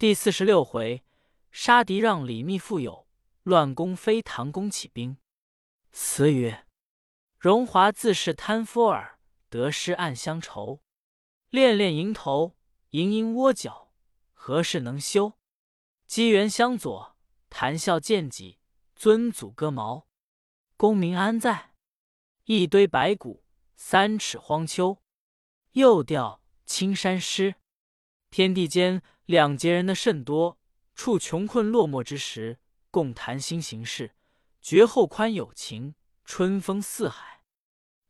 第四十六回，杀敌让李密复有，乱攻非唐公起兵。词曰：荣华自是贪夫耳，得失暗相仇。恋恋蝇头，营营窝角，何事能休？机缘相左，谈笑见己，尊祖割毛。功名安在？一堆白骨，三尺荒丘。又调青山湿，天地间两截人的甚多。处穷困落寞之时，共谈心行事；绝后宽有情，春风四海。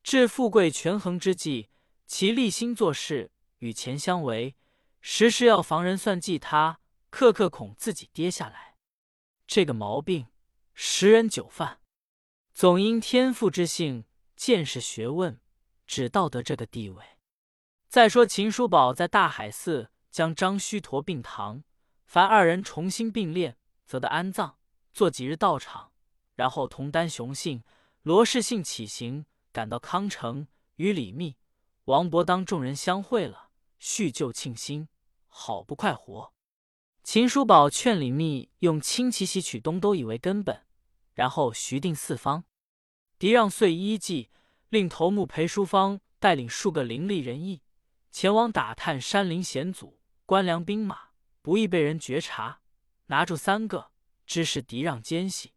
至富贵权衡之际，其立心做事，与钱相违，时时要防人算计他，刻刻恐自己跌下来。这个毛病，十人九犯。总因天赋之性，见识学问，只到得这个地位。再说秦叔宝在大海寺将张须陀并堂，凡二人重新并列，则得安葬，做几日道场，然后同丹雄信、罗氏信起行，赶到康城，与李密、王伯当众人相会了，叙旧庆新，好不快活。秦叔宝劝李密用轻骑袭取东都以为根本，然后徐定四方。狄让遂依计，令头目裴淑芳带领数个伶俐人役。前往打探山林险阻，官粮兵马不易被人觉察，拿住三个，知是敌让奸细，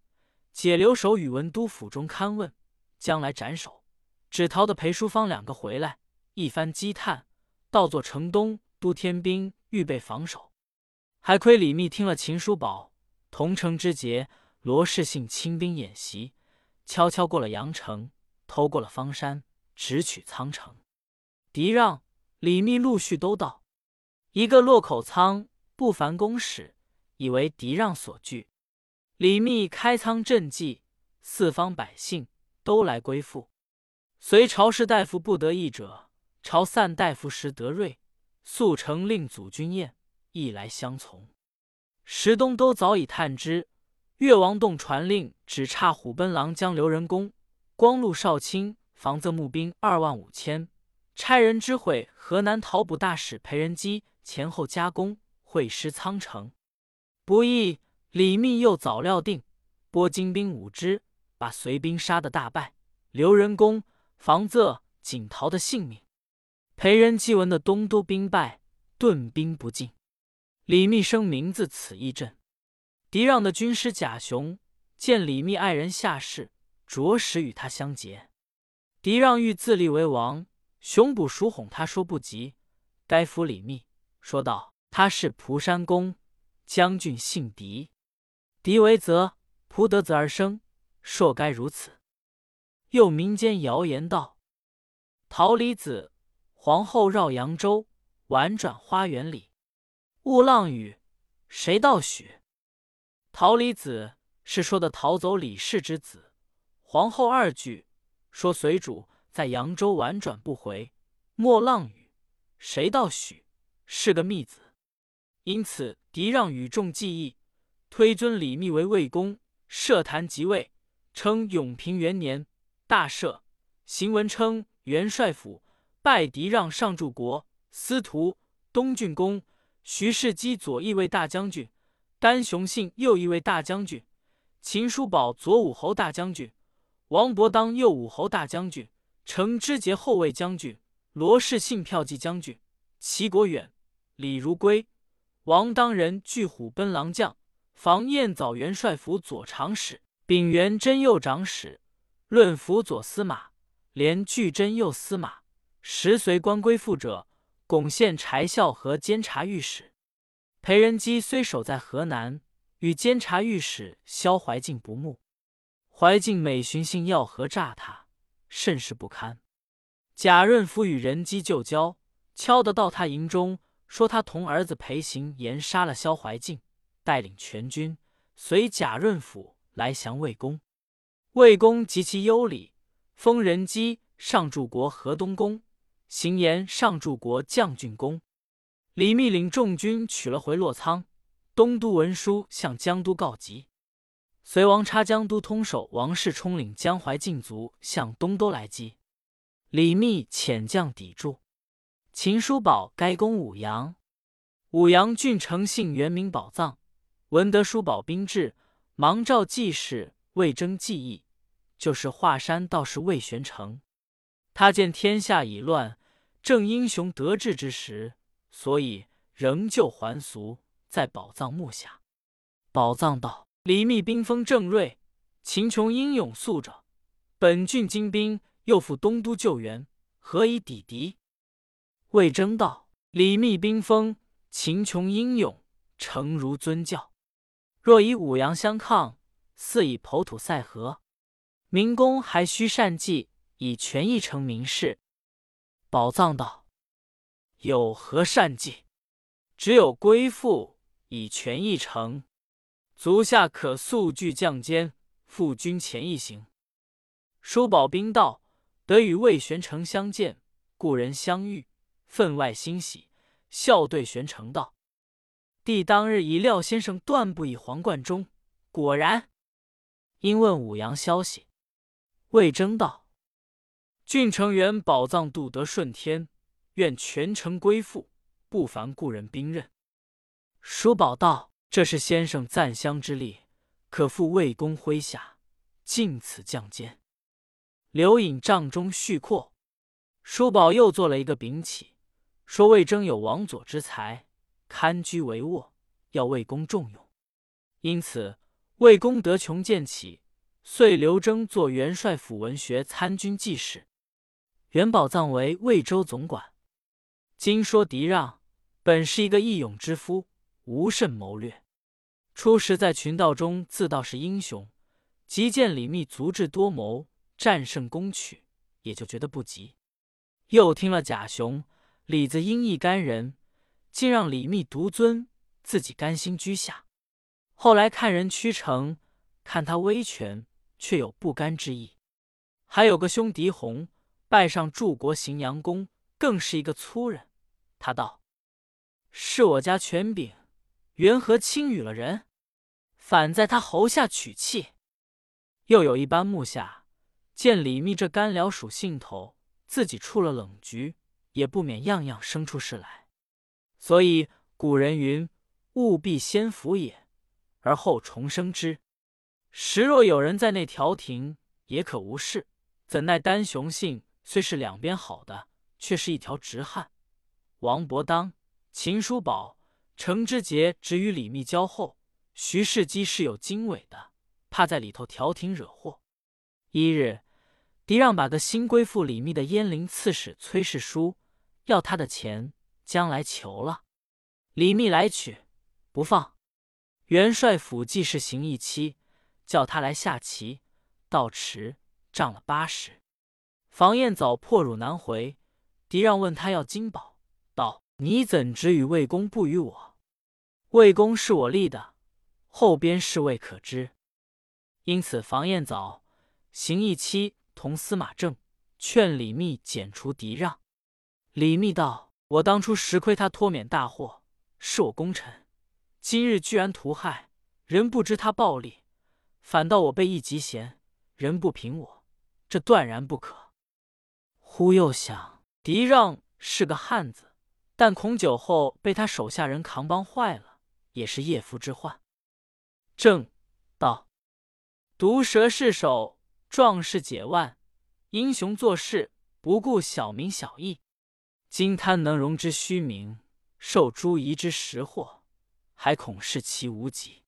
解留守宇文都府中勘问，将来斩首。只逃得裴淑芳两个回来，一番积叹，倒作城东都天兵预备防守。还亏李密听了秦叔宝同城之捷，罗氏信亲兵演习，悄悄过了阳城，偷过了方山，直取仓城。狄让。李密陆续都到，一个落口仓，不凡公使，以为敌让所惧。李密开仓赈济，四方百姓都来归附。随朝士大夫不得意者，朝散大夫时得瑞、速成令祖君宴，亦来相从。石东都早已探知，越王洞传令，只差虎贲郎将刘仁恭、光禄少卿防泽募兵二万五千。差人知会河南讨捕大使裴仁基前后加工会师仓城，不意李密又早料定，拨精兵五支，把隋兵杀得大败，刘仁恭、房泽仅逃的性命。裴仁基闻的东都兵败，顿兵不进。李密生名字此一阵，狄让的军师贾雄见李密爱人下世，着实与他相结。狄让欲自立为王。熊卜鼠哄他说不急，该服李密，说道：“他是蒲山公将军，姓狄，狄为泽，蒲得子而生，硕该如此。”又民间谣言道：“桃李子皇后绕扬州，婉转花园里。雾浪雨，谁道许？”桃李子是说的逃走李氏之子，皇后二句说随主。在扬州婉转不回，莫浪语，谁道许？是个密子。因此狄让与众记忆，推尊李密为魏公，设坛即位，称永平元年，大赦。行文称元帅府拜狄让上柱国司徒、东郡公，徐世基左翼卫大将军，丹雄信右翼卫大将军，秦叔宝左武侯大将军，王伯当右武侯大将军。程知节后卫将军，罗氏信票骑将军，齐国远、李如归、王当仁拒虎贲郎将，房彦藻元帅府左长史，秉元真右长史，论辅左司马，连拒真右司马。时随官归附者，巩县柴孝和监察御史。裴仁基虽守在河南，与监察御史萧怀敬不睦，怀敬每寻信要和诈他。甚是不堪。贾润甫与人机旧交，敲得到他营中，说他同儿子裴行言杀了萧怀敬，带领全军随贾润甫来降魏公。魏公及其优礼，封人机上柱国河东公，行言上柱国将军公。李密领众军取了回洛仓，东都文书向江都告急。隋王差江都通守王世充领江淮禁卒向东都来击，李密遣将抵住。秦叔宝该攻武阳，武阳郡丞信原名宝藏，闻得叔宝兵至，忙召记事魏征计议，就是华山道士魏玄成。他见天下已乱，正英雄得志之时，所以仍旧还俗，在宝藏墓下。宝藏道：“李密兵锋正锐，秦琼英勇肃着，本郡精兵又赴东都救援，何以抵敌？”魏征道：“李密兵锋。”秦琼英勇，诚如尊教。若以五阳相抗，似以剖土赛禾。明公还需善计，以权义成名士。宝藏道：有何善计？只有归附，以权义成。足下可速聚将监，赴军前一行。叔宝兵到，得与魏玄成相见，故人相遇，分外欣喜。笑对玄成道：“弟当日以廖先生断不以皇冠中，果然。”因问武阳消息，魏征道：“郡成员宝藏度得顺天，愿全城归附，不烦故人兵刃。”叔宝道：“这是先生赞襄之力，可付魏公麾下，尽此将监。”刘隐帐中续阔，叔宝又做了一个禀启。说魏征有王佐之才，堪居帷幄，要魏公重用。因此魏公得穷见起，遂刘征做元帅府文学参军记事，元宝藏为魏州总管。今说狄让本是一个义勇之夫，无甚谋略。初时在群盗中自道是英雄，即见李密足智多谋，战胜攻取，也就觉得不急。又听了贾雄。李子英一干人，竟让李密独尊，自己甘心居下。后来看人屈成，看他威权，却有不甘之意。还有个兄狄洪，拜上柱国荥阳公，更是一个粗人。他道：“是我家权柄，缘何轻语了人？反在他喉下取气。”又有一班木下，见李密这干僚属性头，自己触了冷局。也不免样样生出事来，所以古人云：“务必先服也，而后重生之。”时若有人在内调停，也可无事。怎奈单雄信虽是两边好的，却是一条直汉。王伯当、秦叔宝、程之杰只与李密交厚，徐世基是有经纬的，怕在里头调停惹祸。一日，狄让把个新归附李密的鄢陵刺史崔世书。要他的钱，将来求了。李密来取，不放。元帅府记事行义期叫他来下棋，到迟，涨了八十。房彦早破辱难回，狄让问他要金宝，：“你怎只与魏公，不与我？魏公是我立的，后边是未可知。因此房彦早、邢义期同司马正劝李密剪除狄让。”李密道：“我当初实亏他脱免大祸，是我功臣。今日居然屠害人，不知他暴力，反倒我被一级嫌，人不平我，这断然不可。”忽又想，狄让是个汉子，但恐久后被他手下人扛帮坏了，也是夜夫之患。正道：“毒蛇是首，壮士解腕，英雄做事不顾小民小义。”今贪能容之虚名，受诸夷之实祸，还恐视其无己。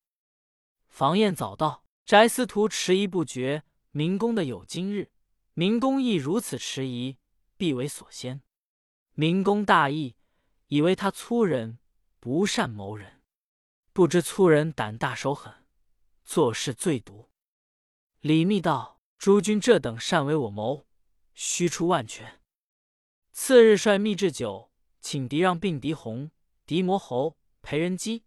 房彦早道：“翟司徒迟疑不决，明公的有今日。明公亦如此迟疑，必为所先。明公大义，以为他粗人，不善谋人，不知粗人胆大手狠，做事最毒。”李密道：“诸君这等善为我谋，须出万全。”次日，率密置酒，请狄让并狄洪、狄摩侯、裴仁基，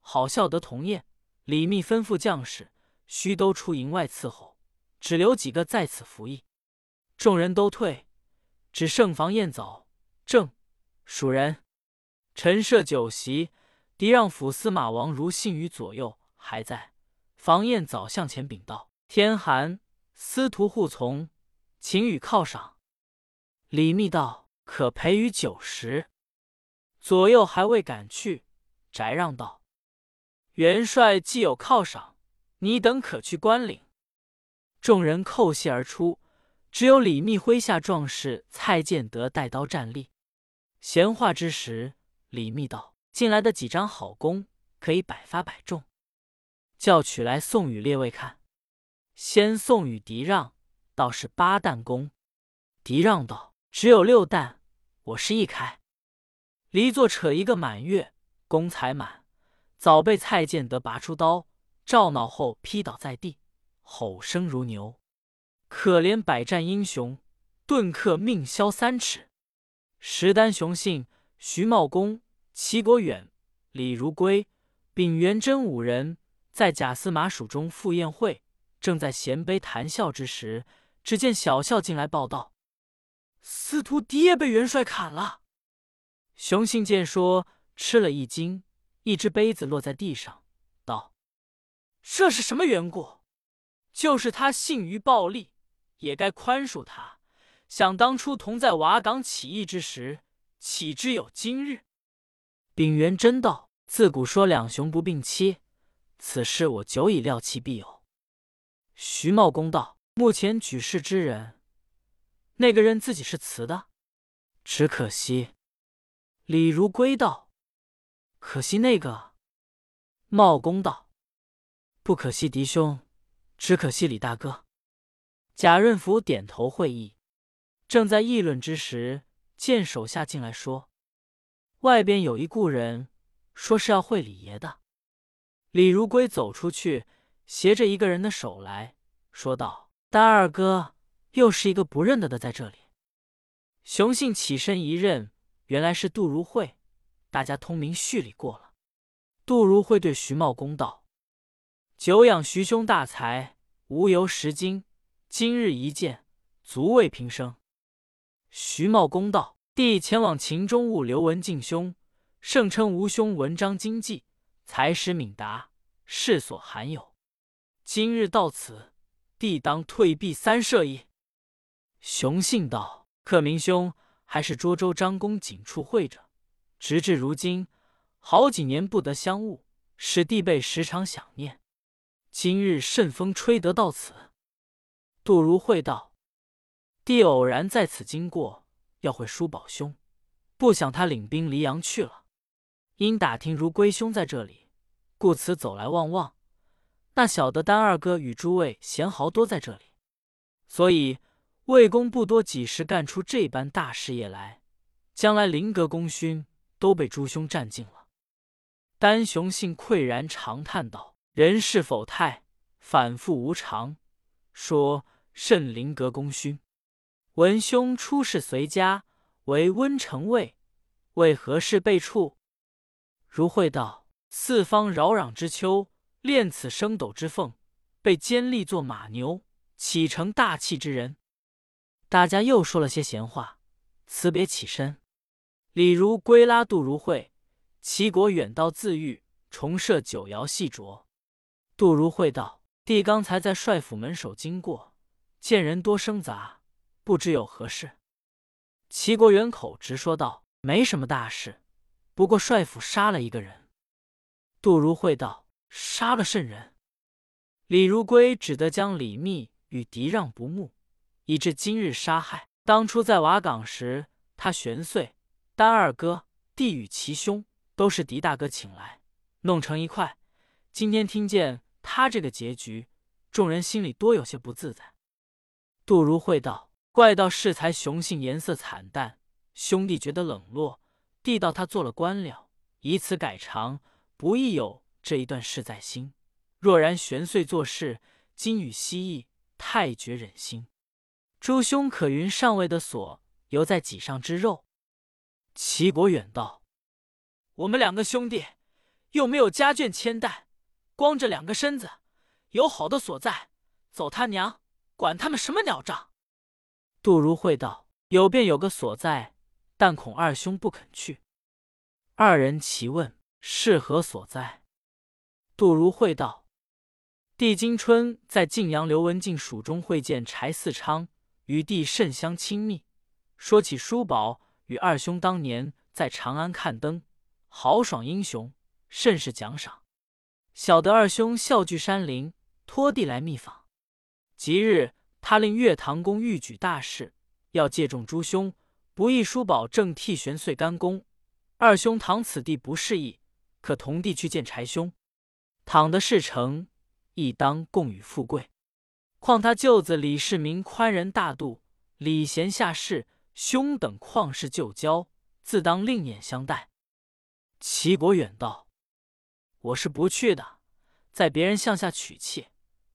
好笑得同宴。李密吩咐将士，须都出营外伺候，只留几个在此服役。众人都退，只剩房彦早、正、蜀人。陈设酒席，狄让府司马王如信于左右，还在。房彦早向前禀道：“天寒，司徒护从，请与犒赏。”李密道。可陪于酒食，左右还未赶去，翟让道：“元帅既有犒赏，你等可去关领。”众人叩谢而出，只有李密麾下壮士蔡建德带刀站立。闲话之时，李密道：“进来的几张好弓，可以百发百中，叫取来送与列位看。”先送与狄让，倒是八弹弓。狄让道：“只有六弹，我是一开。”离座扯一个满月，弓才满，早被蔡建德拔出刀，照脑后劈倒在地，吼声如牛。可怜百战英雄，顿刻命消三尺。石丹雄信、徐茂公、齐国远、李如归、秉元贞五人，在贾司马署中赴宴会。正在衔杯谈笑之时，只见小校进来报道：“司徒狄也被元帅砍了。”熊信见说，吃了一惊，一只杯子落在地上，道：“这是什么缘故？就是他性于暴力，也该宽恕他。想当初同在瓦岗起义之时，岂知有今日？”秉元真道：“自古说两雄不并妻，此事我久已料其必有。”徐茂公道：“目前举事之人，那个人自己是辞的，只可惜。”李如归道：“可惜那个。”茂公道：“不可惜嫡兄，只可惜李大哥。”贾润福点头会意。正在议论之时，见手下进来说：“外边有一故人，说是要会李爷的。”李如归走出去。携着一个人的手来说道：“丹二哥，又是一个不认得的在这里。”熊信起身一认，原来是杜如晦，大家通明叙礼过了。杜如晦对徐茂公道：“久仰徐兄大才，无由识今，今日一见，足慰平生。”徐茂公道：“弟前往秦中物刘文静兄，盛称吴兄文章经济，才识敏达，世所罕有。”今日到此，弟当退避三舍矣。熊信道：“克明兄还是涿州张公瑾处会着，直至如今，好几年不得相晤，使弟辈时常想念。今日顺风吹得到此。”杜如晦道：“弟偶然在此经过，要会叔宝兄，不想他领兵离阳去了，因打听如归兄在这里，故此走来望望。”那晓得丹二哥与诸位贤豪多在这里，所以魏公不多几时干出这般大事业来，将来临阁功勋都被诸兄占尽了。丹雄信喟然长叹道：“人世否泰，反复无常。说甚临阁功勋？文兄出仕随家，为温城尉，为何事被处？”如会道：“四方扰攘之秋。”恋此升斗之凤，被监立做马牛，岂成大气之人。大家又说了些闲话，辞别起身。李如归拉杜如晦，齐国远道自愈，重设九窑细酌。杜如晦道：“弟刚才在帅府门首经过，见人多生杂，不知有何事。”齐国元口直说道：“没什么大事，不过帅府杀了一个人。”杜如晦道。杀了圣人，李如归只得将李密与狄让不睦，以致今日杀害。当初在瓦岗时，他玄岁、丹二哥、弟与其兄都是狄大哥请来，弄成一块。今天听见他这个结局，众人心里多有些不自在。杜如晦道：“怪道适才雄性颜色惨淡，兄弟觉得冷落。弟道他做了官了，以此改常，不亦有？”这一段事在心，若然玄岁做事，今与西意，太绝忍心。诸兄可云上位的锁犹在脊上之肉。齐国远道：“我们两个兄弟又没有家眷牵带，光着两个身子，有好的所在，走他娘，管他们什么鸟账。”杜如晦道：“有便有个所在，但恐二兄不肯去。”二人齐问：“是何所在？”杜如晦道：“帝今春在晋阳刘文静署中会见柴四昌，与帝甚相亲密。说起叔宝与二兄当年在长安看灯，豪爽英雄，甚是奖赏。晓得二兄笑聚山林，托地来密访。即日，他令岳唐公欲举大事，要借重诸兄，不义叔宝正替玄岁干公。二兄倘此地不适宜，可同地去见柴兄。倘得事成，亦当共与富贵。况他舅子李世民宽仁大度，礼贤下士，兄等旷世旧交，自当另眼相待。齐国远道：“我是不去的，在别人项下取气，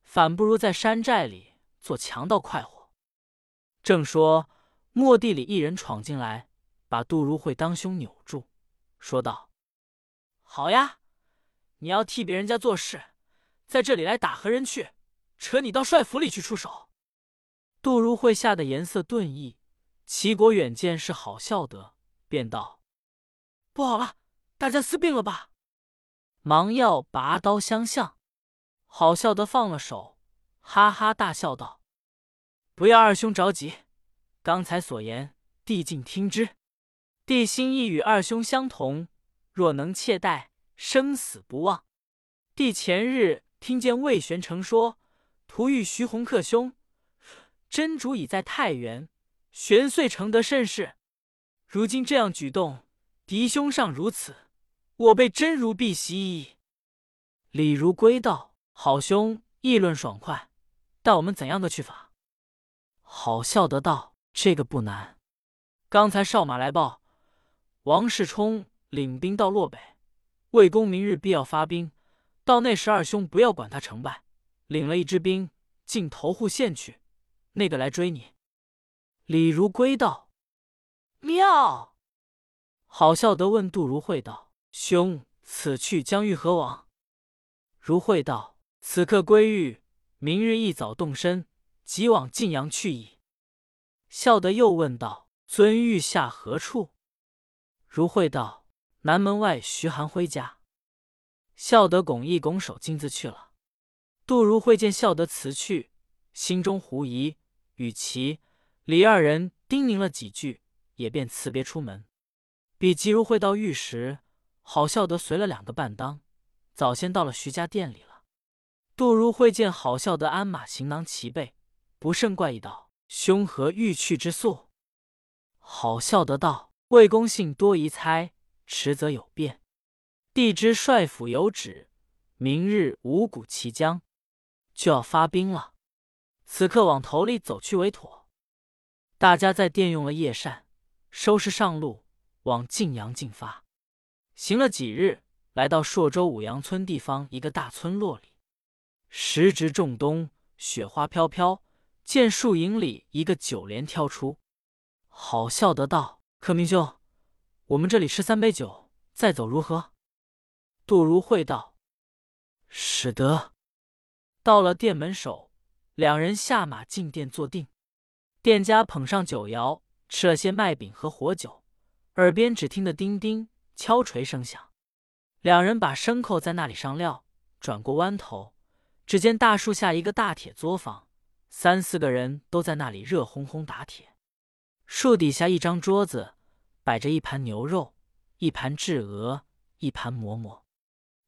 反不如在山寨里做强盗快活。”正说，末地里一人闯进来，把杜如晦当胸扭住，说道：“好呀，你要替别人家做事，在这里来打何人去？”扯你到帅府里去出手！杜如晦吓得颜色顿异。齐国远见是好笑的，便道：“不好了，大家私病了吧！”忙要拔刀相向。好笑的放了手，哈哈大笑道：“不要二兄着急，刚才所言，弟静听之。弟心意与二兄相同，若能切待，生死不忘。帝前日听见魏玄成说。”图遇徐洪克兄，真主已在太原，玄遂成得甚是。如今这样举动，敌兄尚如此，我辈真如避席矣。李如归道：“好兄议论爽快，待我们怎样的去法？”好笑得道：“这个不难。刚才少马来报，王世充领兵到洛北，魏公明日必要发兵，到那时二兄不要管他成败。”领了一支兵进投户县去，那个来追你。李如归道：“妙。”好笑得问杜如晦道：“兄，此去将欲何往？”如晦道：“此刻归欲，明日一早动身，即往晋阳去矣。”孝德又问道：“尊欲下何处？”如晦道：“南门外徐寒辉家。”孝德拱一拱手，径自去了。杜如晦见孝德辞去，心中狐疑，与其李二人叮咛了几句，也便辞别出门。比及如晦到狱时，好孝德随了两个伴当，早先到了徐家店里了。杜如晦见好孝德鞍马行囊齐备，不甚怪异，道：“兄何欲去之速？”好孝德道：“魏公信多疑猜，迟则有变。帝之帅府有旨，明日五谷齐将。”就要发兵了，此刻往头里走去为妥。大家在殿用了夜膳，收拾上路，往晋阳进发。行了几日，来到朔州五阳村地方一个大村落里。时值仲冬，雪花飘飘，见树影里一个酒帘挑出，好笑得道：“克明兄，我们这里吃三杯酒，再走如何？”杜如晦道：“使得。”到了店门首，两人下马进店坐定。店家捧上酒肴，吃了些麦饼和火酒，耳边只听得叮叮敲锤声响。两人把牲口在那里上料，转过弯头，只见大树下一个大铁作坊，三四个人都在那里热烘烘打铁。树底下一张桌子，摆着一盘牛肉，一盘炙鹅，一盘馍馍。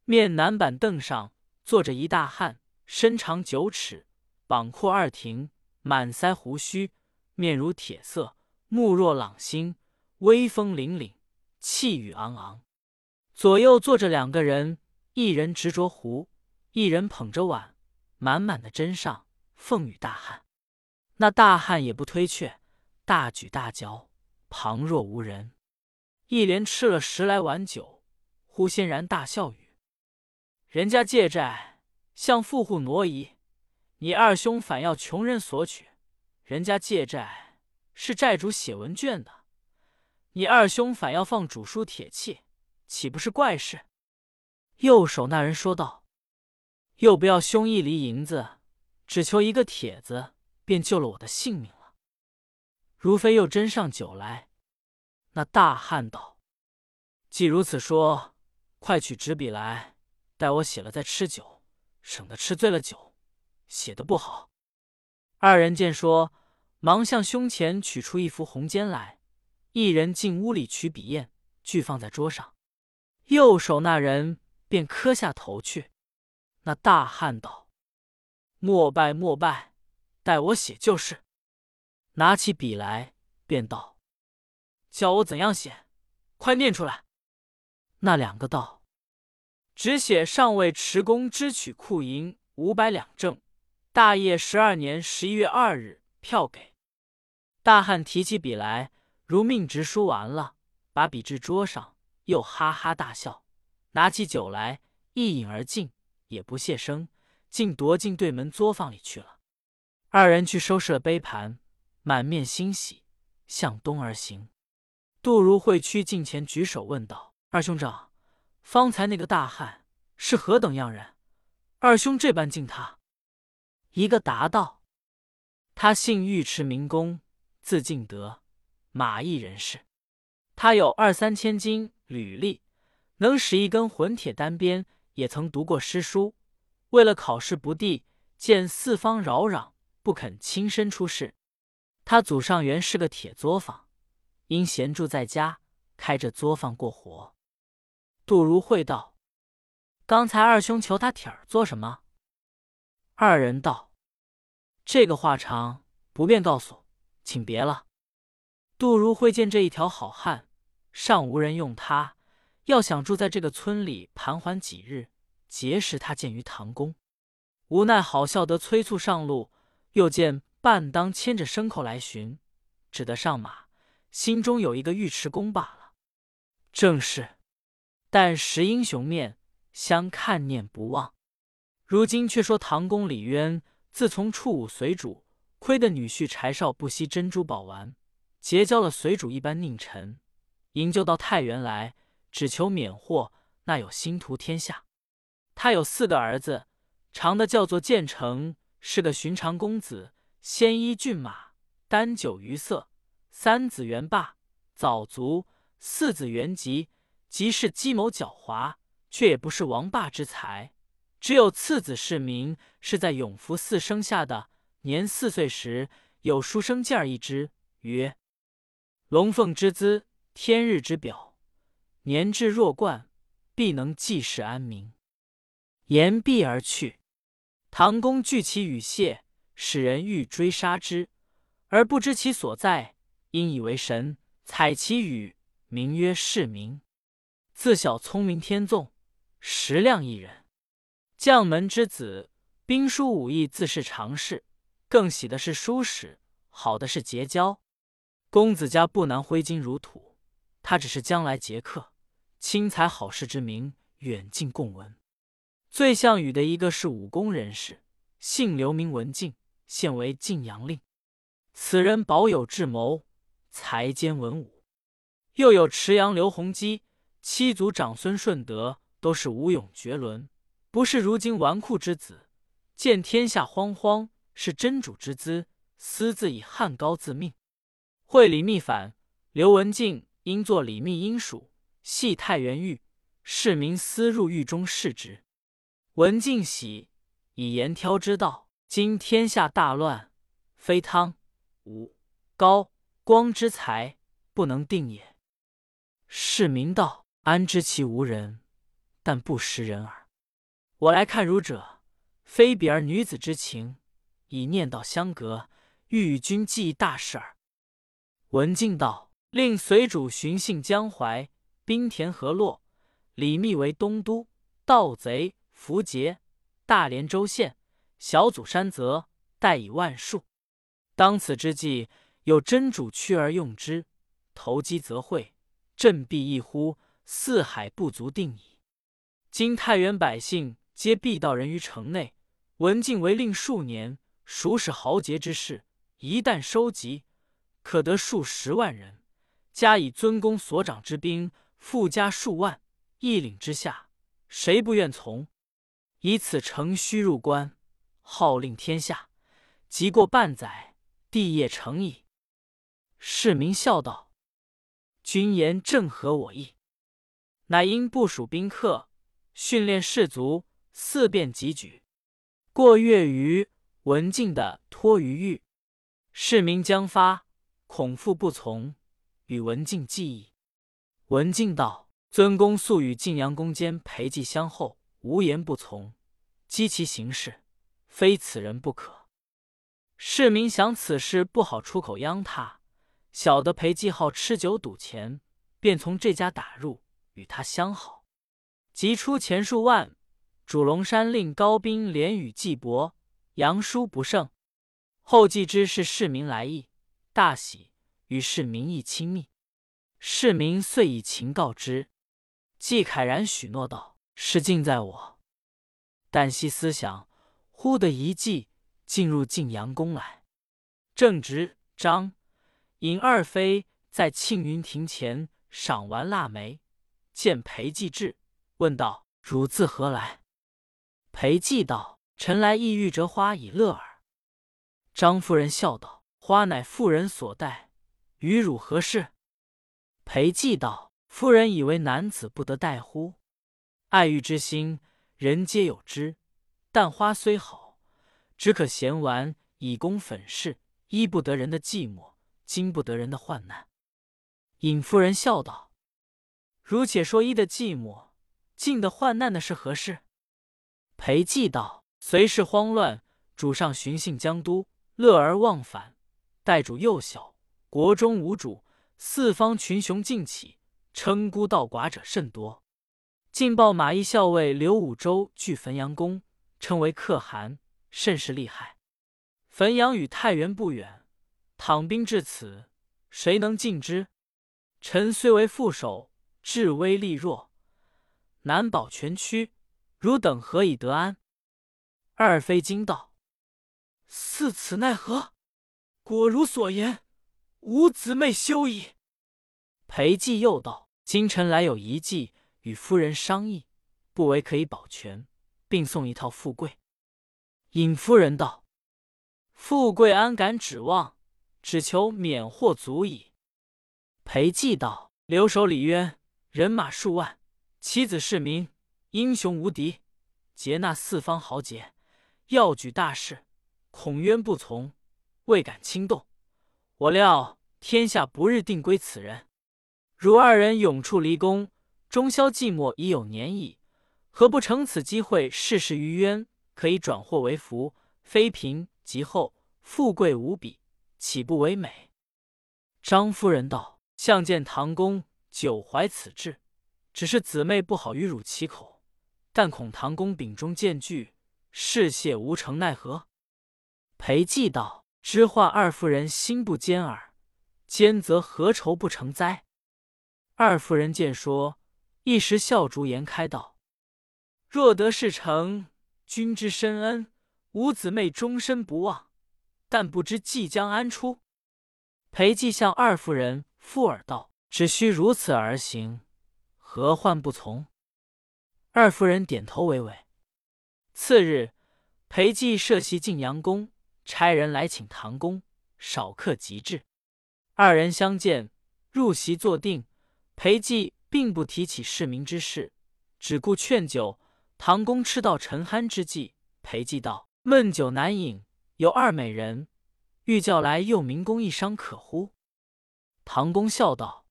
面南板凳上坐着一大汉。身长九尺，膀阔二庭，满腮胡须，面如铁色，目若朗星，威风凛凛，气宇昂昂。左右坐着两个人，一人执着壶，一人捧着碗，满满的斟上，奉与大汉。那大汉也不推却，大举大嚼，旁若无人。一连吃了十来碗酒，忽欣然大笑语：“人家借债。”向富户挪移，你二兄反要穷人索取，人家借债是债主写文卷的，你二兄反要放主书铁器，岂不是怪事？右手那人说道：“又不要兄一厘银子，只求一个帖子，便救了我的性命了。”如飞又斟上酒来，那大汉道：“既如此说，快取纸笔来，待我写了再吃酒。”省得吃醉了酒，写的不好。二人见说，忙向胸前取出一幅红笺来，一人进屋里取笔砚，俱放在桌上。右手那人便磕下头去。那大汉道：“莫拜莫拜，待我写就是。”拿起笔来，便道：“教我怎样写？快念出来。”那两个道：“只写上尉持功支取库银五百两正，大业十二年十一月二日票给。”大汉提起笔来，如命直书完了，把笔至桌上，又哈哈大笑，拿起酒来一饮而尽，也不谢声，竟踱进对门作坊里去了。二人去收拾了杯盘。满面欣喜，向东而行。杜如晦趋近前，举手问道：“二兄长，方才那个大汉是何等样人？二兄这般敬他？”一个答道：“他姓尉迟名公，字敬德，马邑人士。他有二三千斤履历，能使一根混铁单鞭，也曾读过诗书。为了考试不第，见四方扰攘，不肯亲身出仕。”他祖上原是个铁作坊，因闲住在家，开着作坊过活。杜如晦道：“刚才二兄求他帖儿做什么？”二人道：“这个话长，不便告诉，请别了。”杜如晦见这一条好汉，尚无人用他，要想住在这个村里盘桓几日，结识他见于唐宫，无奈好笑得催促上路，又见。半当牵着牲口来寻，只得上马，心中有一个尉迟恭罢了。正是，但识英雄面，相看念不忘。如今却说唐公李渊，自从触武随主，亏得女婿柴少不惜珍珠宝丸，结交了随主一般佞臣，营救到太原来，只求免祸，那有心图天下。他有四个儿子，长的叫做建成，是个寻常公子。鲜衣骏马，丹酒鱼色，三子元霸，早卒；四子元吉，即是计谋狡猾，却也不是王霸之才。只有次子世民，是在永福寺生下的。年四岁时，有书生件儿一只，曰：“龙凤之姿，天日之表。年至弱冠，必能济世安民。”言毕而去。唐公聚其羽谢。使人欲追杀之，而不知其所在，因以为神，采其羽，名曰世民。自小聪明天纵，识量一人。将门之子，兵书武艺自是常事。更喜的是书史，好的是结交。公子家不难挥金如土，他只是将来杰克，轻才好事之名，远近共闻。最像羽的一个是武功人士，姓刘，名文静。现为晋阳令，此人保有智谋，才兼文武。又有池阳刘弘基，七祖长孙顺德都是武勇绝伦，不是如今纨绔之子。见天下慌慌，是真主之资，私自以汉高自命。会李密反，刘文静因作李密阴属，系太原狱，市民私入狱中视之。文静喜，以言挑之道。今天下大乱，非汤、武、高、光之才不能定也。市民道：“安知其无人？但不识人耳。我来看儒者，非彼儿女子之情，以念道相隔，欲与君计大事耳。”文静道：“令随主寻衅江淮，兵田河洛，李密为东都，盗贼符节，大连州县。”小祖山泽，待以万数。当此之际，有真主屈而用之，投机则会，振臂一呼，四海不足定矣。今太原百姓皆必道人于城内，文静为令数年，熟识豪杰之事，一旦收集，可得数十万人，加以尊公所长之兵，附加数万，一领之下，谁不愿从？以此乘虚入关。号令天下，即过半载，帝业成矣。市民笑道：“君言正合我意。”乃因部署宾客，训练士卒，四便即举。过月余，文静的托于狱，市民将发，恐父不从，与文静计议。文静道：“尊公素与晋阳公监裴寂相候，无言不从，激其行事，非此人不可。市民想此事不好出口央他，晓得裴寂好吃酒赌钱，便从这家打入，与他相好。即出钱数万，主龙山令高兵连与季伯、杨叔不胜。后继之是市民来意，大喜，与市民亦亲密。市民遂以情告之，季凯然许诺道：“事尽在我。”但惜思想，忽得一计，进入晋阳宫来。正值张尹二妃在庆云亭前赏玩腊梅，见裴寂至，问道：“汝自何来？”裴寂道：“臣来意欲折花以乐耳。”张夫人笑道：“花乃妇人所戴，与汝何事？”裴寂道：“夫人以为男子不得戴乎？爱玉之心，人皆有之。但花虽好，只可闲玩，以供粉饰，医不得人的寂寞，经不得人的患难。”尹夫人笑道：“如且说医的寂寞，尽的患难的是何事？”裴寂道：“随事慌乱，主上寻幸江都。”乐而忘返，代主幼小，国中无主，四方群雄尽起，称孤道寡者甚多。晋报马邑校尉刘武周据汾阳宫，称为可汗，甚是厉害。汾阳与太原不远，倘兵至此，谁能进之？臣虽为副手，智威力弱，难保全区。汝等何以得安？二妃惊道。似此奈何？果如所言，吾姊妹休矣。裴寂又道：“今臣来有一计，与夫人商议，不为可以保全，并送一套富贵。”尹夫人道：“富贵安敢指望？只求免祸足矣。”裴寂道：“留守李渊，人马数万，妻子市民，英雄无敌，劫纳四方豪杰，要举大事。”恐渊不从，未敢轻动。我料天下不日定归此人。汝二人永处离宫，终宵寂寞已有年矣，何不乘此机会试试于渊，可以转祸为福，妃嫔及后，富贵无比，岂不为美？张夫人道：“相见唐公久怀此志，只是姊妹不好与汝启口，但恐唐公秉忠见拒，事谢无成，奈何？”裴寂道：“知画二夫人心不坚耳，坚则何愁不成哉？”二夫人见说，一时笑逐颜开道：“若得事成，君之深恩，吾姊妹终身不忘。但不知即将安出？”裴寂向二夫人附耳道：“只需如此而行，何患不从？”二夫人点头为为。次日，裴寂设席晋阳宫。差人来请唐公，少客即至。二人相见，入席坐定。裴寂并不提起市民之事，只顾劝酒。唐公吃到沉酣之际，裴寂道：“闷酒难饮，有二美人，欲叫来诱明公一商可乎？”唐公笑道：“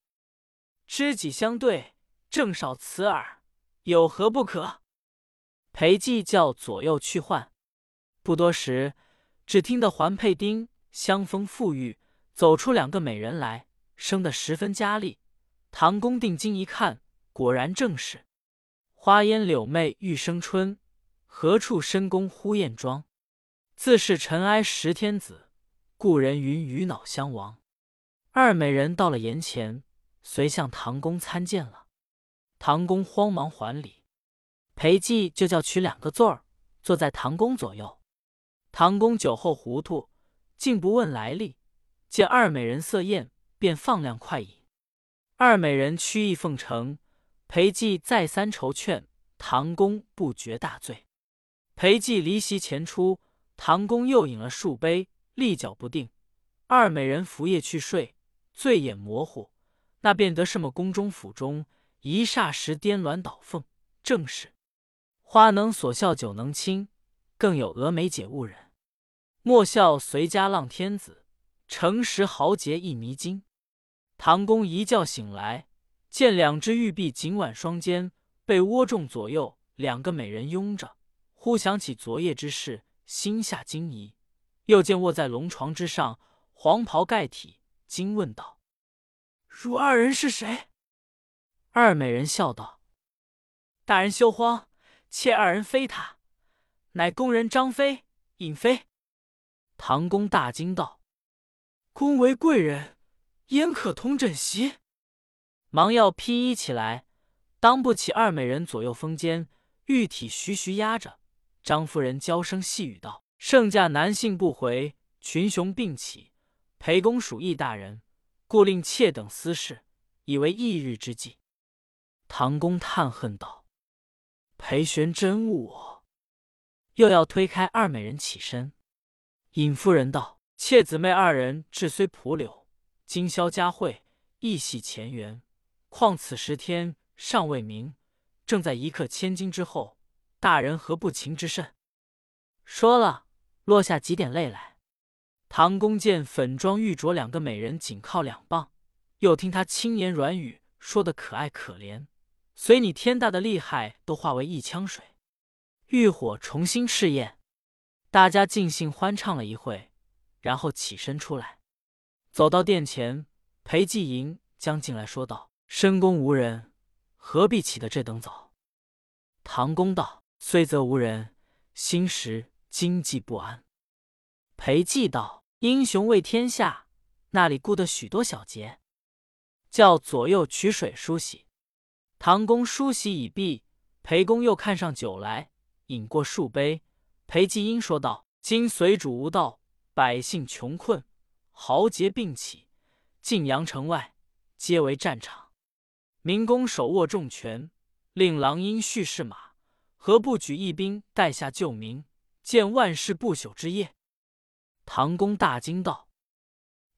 知己相对，正少此耳，有何不可？”裴寂叫左右去唤。不多时。只听得环佩丁香风馥郁，走出两个美人来，生得十分佳丽。唐公定睛一看，果然正是花烟柳媚玉生春，何处深宫呼艳妆？自是尘埃识天子，故人云与恼相王。二美人到了檐前，遂向唐公参见了。唐公慌忙还礼，裴寂就叫取两个座儿，坐在唐公左右。唐公酒后糊涂，竟不问来历。见二美人色艳，便放量快饮。二美人曲意奉承，裴寂再三筹劝，唐公不觉大醉。裴寂离席前出，唐公又饮了数杯，立脚不定。二美人拂夜去睡，醉眼模糊，那便得什么宫中府中，一霎时颠鸾倒凤。正是花能所笑，酒能倾。更有峨眉解悟人，莫笑随家浪天子，诚实豪杰一迷津。唐公一觉醒来，见两只玉臂紧挽双肩，被窝中左右两个美人拥着，忽想起昨夜之事，心下惊疑。又见卧在龙床之上，黄袍盖体，惊问道：“汝二人是谁？”二美人笑道：“大人休慌，妾二人非他，乃宫人张飞、尹飞。”唐公大惊道：“公为贵人，焉可通枕席？”忙要披衣起来，当不起二美人左右风肩，玉体徐徐压着。张夫人娇声细语道：“圣驾男性不回，群雄并起，裴公属义大人，故令妾等私事，以为翌日之计。”唐公叹恨道：“裴玄真误我。”又要推开二美人起身。尹夫人道：“妾姊妹二人志虽蒲柳，今宵佳会，亦系前缘。况此时天尚未明，正在一刻千金之后，大人何不情之甚？”说了，落下几点泪来。唐公见粉妆玉琢两个美人紧靠两傍，又听他轻言软语，说的可爱可怜。随你天大的厉害，都化为一腔水，浴火重新试验。大家尽兴欢唱了一会，然后起身出来，走到殿前，裴季莹将进来，说道：“深宫无人，何必起得这等早？”唐公道：“虽则无人，心时惊悸不安。”裴寂道：“英雄为天下，那里顾得许多小节？叫左右取水梳洗。”唐公梳洗已毕，裴公又看上酒来，饮过数杯。裴季英说道：“今随主无道，百姓穷困，豪杰并起，晋阳城外皆为战场。明公手握重权，令郎因蓄士马，何不举一兵代下救民，建万世不朽之业？”唐公大惊道：“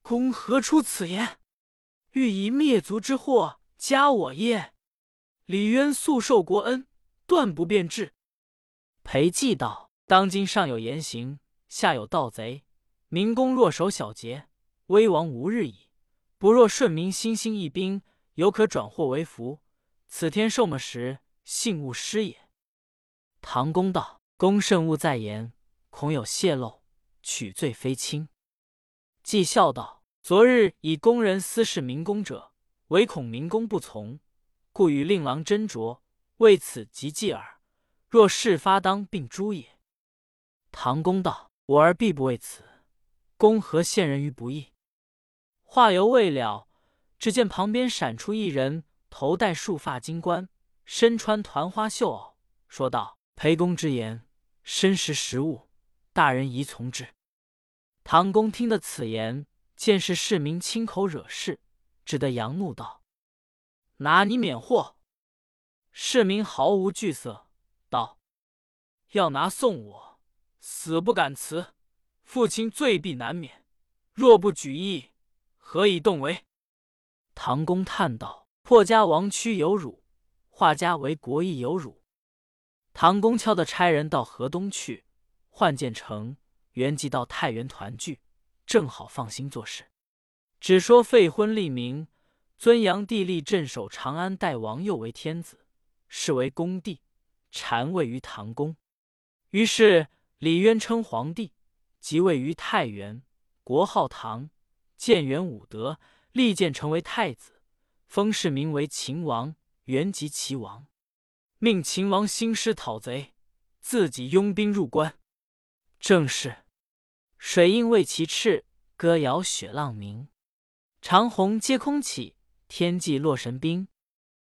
公何出此言？欲以灭族之祸加我耶？”李渊素受国恩，断不变质。裴寂道：“当今上有严刑，下有盗贼。明公若守小节，危亡无日矣；不若顺民心兴义兵，犹可转祸为福。此天受么时，幸勿失也。”唐公道：“公慎勿再言，恐有泄露，取罪非轻。”既笑道：“昨日以宫人私事明公者，唯恐明公不从。”故与令郎斟酌，为此即继耳。若事发当并诛也。唐公道：“我儿必不为此。公何陷人于不义？”话犹未了，只见旁边闪出一人，头戴束发金冠，身穿团花绣袄，说道：“裴公之言，深识时务，大人宜从之。”唐公听得此言，见是市民亲口惹事，只得扬怒道。拿你免祸！市民毫无惧色，：“要拿送我，死不敢辞。父亲罪必难免，若不举义，何以动为？”唐公叹道：“破家亡躯有辱，化家为国亦有辱。”唐公敲的差人到河东去换建成，原即到太原团聚，正好放心做事，只说废婚立名。尊阳帝立镇守长安，代王佑为天子，是为公帝，禅位于唐宫。于是李渊称皇帝，即位于太原，国号唐，建元武德，立建成为太子，封氏名为秦王，原即齐王，命秦王兴师讨贼，自己拥兵入关。正是水印为其赤，歌谣雪浪鸣，长虹接空起。天际落神兵，